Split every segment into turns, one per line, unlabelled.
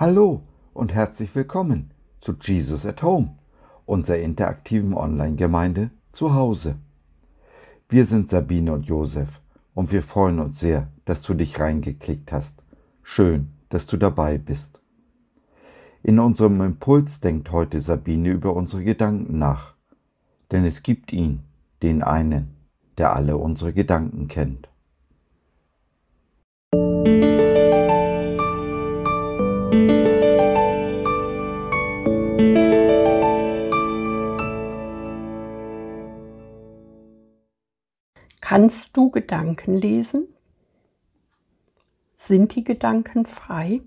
Hallo und herzlich willkommen zu Jesus at Home, unserer interaktiven Online-Gemeinde zu Hause. Wir sind Sabine und Josef und wir freuen uns sehr, dass du dich reingeklickt hast. Schön, dass du dabei bist. In unserem Impuls denkt heute Sabine über unsere Gedanken nach, denn es gibt ihn, den einen, der alle unsere Gedanken kennt.
Kannst du Gedanken lesen? Sind die Gedanken frei?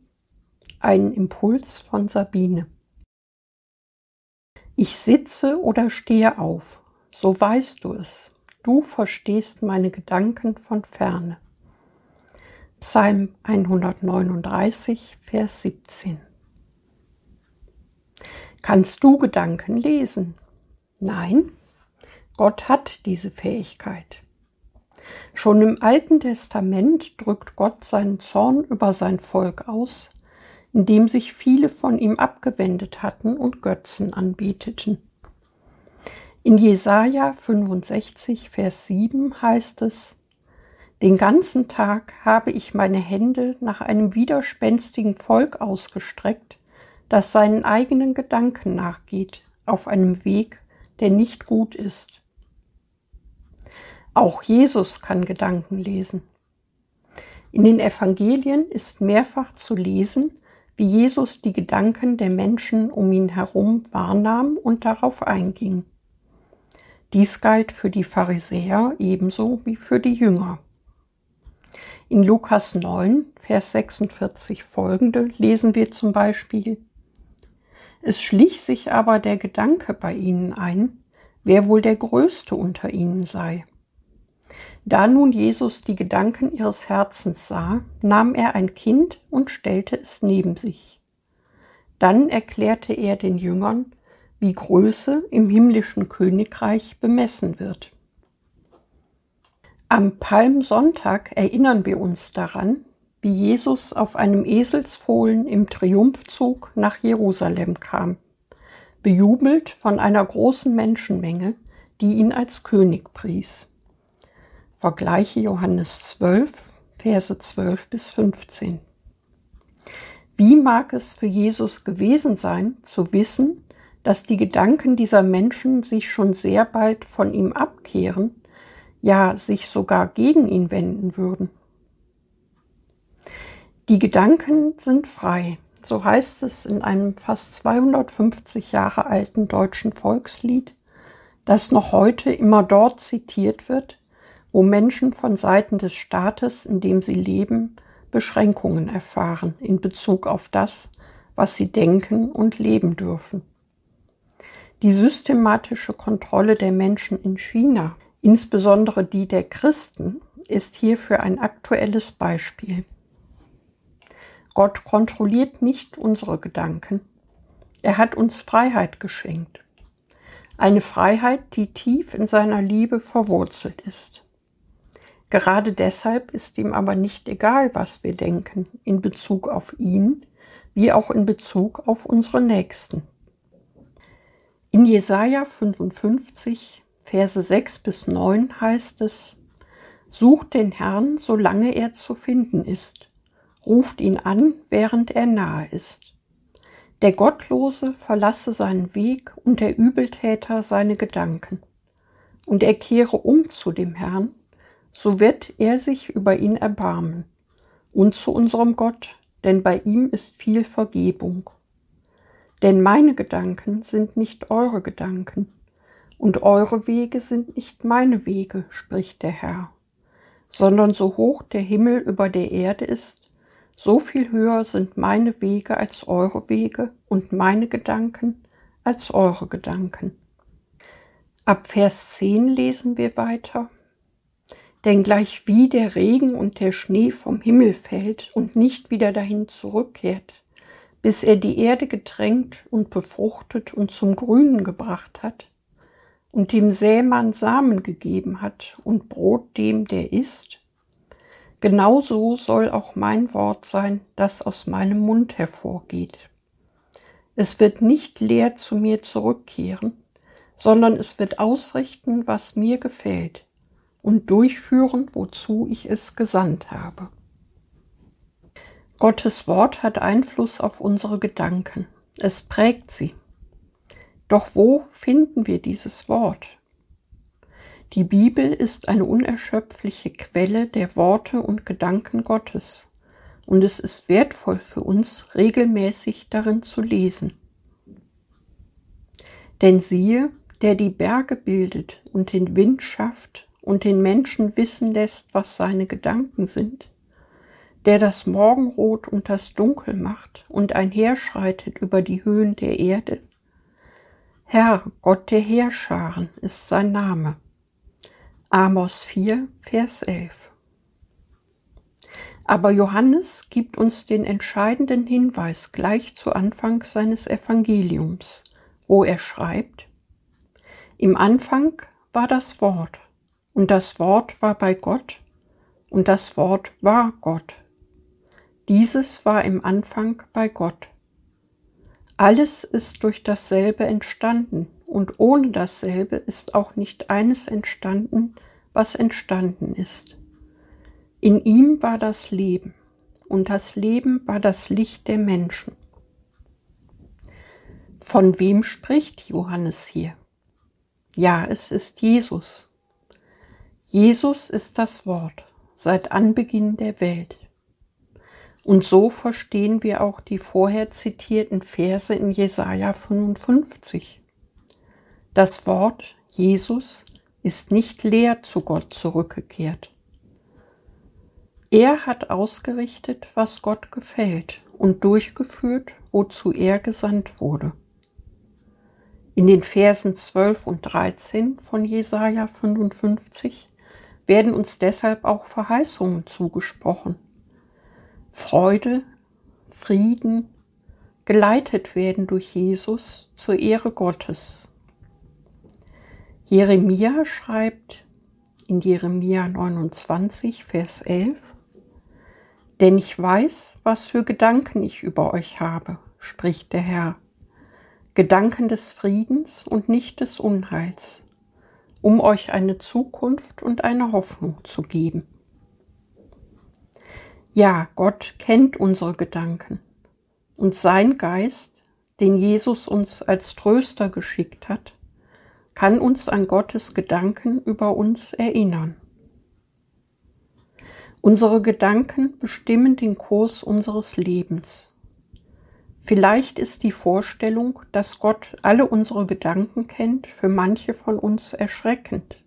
Ein Impuls von Sabine. Ich sitze oder stehe auf, so weißt du es. Du verstehst meine Gedanken von ferne. Psalm 139, Vers 17. Kannst du Gedanken lesen? Nein, Gott hat diese Fähigkeit. Schon im Alten Testament drückt Gott seinen Zorn über sein Volk aus, indem sich viele von ihm abgewendet hatten und Götzen anbeteten. In Jesaja 65, Vers 7 heißt es, den ganzen Tag habe ich meine Hände nach einem widerspenstigen Volk ausgestreckt, das seinen eigenen Gedanken nachgeht, auf einem Weg, der nicht gut ist. Auch Jesus kann Gedanken lesen. In den Evangelien ist mehrfach zu lesen, wie Jesus die Gedanken der Menschen um ihn herum wahrnahm und darauf einging. Dies galt für die Pharisäer ebenso wie für die Jünger. In Lukas 9, Vers 46 folgende lesen wir zum Beispiel Es schlich sich aber der Gedanke bei ihnen ein, wer wohl der Größte unter ihnen sei. Da nun Jesus die Gedanken ihres Herzens sah, nahm er ein Kind und stellte es neben sich. Dann erklärte er den Jüngern, wie Größe im himmlischen Königreich bemessen wird. Am Palmsonntag erinnern wir uns daran, wie Jesus auf einem Eselsfohlen im Triumphzug nach Jerusalem kam, bejubelt von einer großen Menschenmenge, die ihn als König pries. Vergleiche Johannes 12, Verse 12 bis 15. Wie mag es für Jesus gewesen sein, zu wissen, dass die Gedanken dieser Menschen sich schon sehr bald von ihm abkehren, ja sich sogar gegen ihn wenden würden? Die Gedanken sind frei, so heißt es in einem fast 250 Jahre alten deutschen Volkslied, das noch heute immer dort zitiert wird, wo Menschen von Seiten des Staates, in dem sie leben, Beschränkungen erfahren in Bezug auf das, was sie denken und leben dürfen. Die systematische Kontrolle der Menschen in China, insbesondere die der Christen, ist hierfür ein aktuelles Beispiel. Gott kontrolliert nicht unsere Gedanken. Er hat uns Freiheit geschenkt. Eine Freiheit, die tief in seiner Liebe verwurzelt ist. Gerade deshalb ist ihm aber nicht egal, was wir denken in Bezug auf ihn, wie auch in Bezug auf unsere Nächsten. In Jesaja 55, Verse 6 bis 9 heißt es, Sucht den Herrn, solange er zu finden ist. Ruft ihn an, während er nahe ist. Der Gottlose verlasse seinen Weg und der Übeltäter seine Gedanken. Und er kehre um zu dem Herrn, so wird er sich über ihn erbarmen. Und zu unserem Gott, denn bei ihm ist viel Vergebung. Denn meine Gedanken sind nicht eure Gedanken, und eure Wege sind nicht meine Wege, spricht der Herr, sondern so hoch der Himmel über der Erde ist, so viel höher sind meine Wege als eure Wege und meine Gedanken als eure Gedanken. Ab Vers 10 lesen wir weiter. Denn gleich wie der Regen und der Schnee vom Himmel fällt und nicht wieder dahin zurückkehrt, bis er die Erde getränkt und befruchtet und zum Grünen gebracht hat und dem Sämann Samen gegeben hat und Brot dem, der isst, Genauso soll auch mein Wort sein, das aus meinem Mund hervorgeht. Es wird nicht leer zu mir zurückkehren, sondern es wird ausrichten, was mir gefällt und durchführen, wozu ich es gesandt habe. Gottes Wort hat Einfluss auf unsere Gedanken. Es prägt sie. Doch wo finden wir dieses Wort? Die Bibel ist eine unerschöpfliche Quelle der Worte und Gedanken Gottes, und es ist wertvoll für uns, regelmäßig darin zu lesen. Denn siehe, der die Berge bildet und den Wind schafft und den Menschen wissen lässt, was seine Gedanken sind, der das Morgenrot und das Dunkel macht und einherschreitet über die Höhen der Erde. Herr, Gott der Heerscharen ist sein Name. Amos 4, Vers 11. Aber Johannes gibt uns den entscheidenden Hinweis gleich zu Anfang seines Evangeliums, wo er schreibt, Im Anfang war das Wort, und das Wort war bei Gott, und das Wort war Gott. Dieses war im Anfang bei Gott. Alles ist durch dasselbe entstanden, und ohne dasselbe ist auch nicht eines entstanden, was entstanden ist. In ihm war das Leben, und das Leben war das Licht der Menschen. Von wem spricht Johannes hier? Ja, es ist Jesus. Jesus ist das Wort seit Anbeginn der Welt. Und so verstehen wir auch die vorher zitierten Verse in Jesaja 55. Das Wort Jesus ist nicht leer zu Gott zurückgekehrt. Er hat ausgerichtet, was Gott gefällt und durchgeführt, wozu er gesandt wurde. In den Versen 12 und 13 von Jesaja 55 werden uns deshalb auch Verheißungen zugesprochen. Freude, Frieden, geleitet werden durch Jesus zur Ehre Gottes. Jeremia schreibt in Jeremia 29, Vers 11, Denn ich weiß, was für Gedanken ich über euch habe, spricht der Herr, Gedanken des Friedens und nicht des Unheils, um euch eine Zukunft und eine Hoffnung zu geben. Ja, Gott kennt unsere Gedanken und sein Geist, den Jesus uns als Tröster geschickt hat, kann uns an Gottes Gedanken über uns erinnern. Unsere Gedanken bestimmen den Kurs unseres Lebens. Vielleicht ist die Vorstellung, dass Gott alle unsere Gedanken kennt, für manche von uns erschreckend.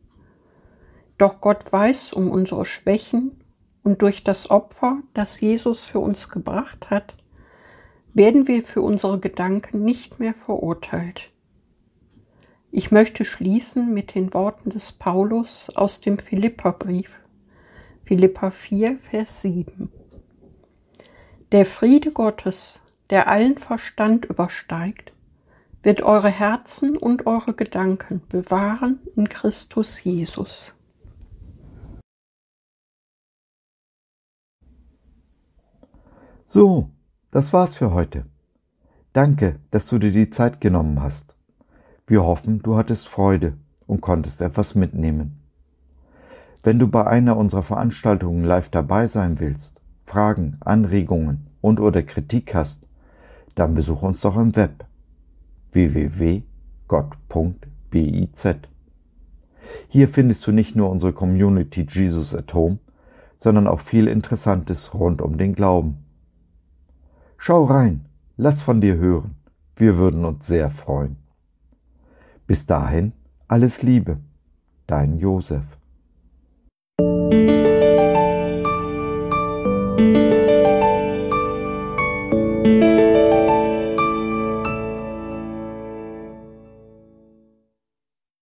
Doch Gott weiß um unsere Schwächen und durch das Opfer, das Jesus für uns gebracht hat, werden wir für unsere Gedanken nicht mehr verurteilt. Ich möchte schließen mit den Worten des Paulus aus dem Philipperbrief, Philippa 4, Vers 7. Der Friede Gottes, der allen Verstand übersteigt, wird eure Herzen und eure Gedanken bewahren in Christus Jesus.
So, das war's für heute. Danke, dass du dir die Zeit genommen hast. Wir hoffen, du hattest Freude und konntest etwas mitnehmen. Wenn du bei einer unserer Veranstaltungen live dabei sein willst, Fragen, Anregungen und oder Kritik hast, dann besuch uns doch im Web www.gott.biz. Hier findest du nicht nur unsere Community Jesus at Home, sondern auch viel Interessantes rund um den Glauben. Schau rein, lass von dir hören, wir würden uns sehr freuen. Bis dahin alles Liebe, dein Josef.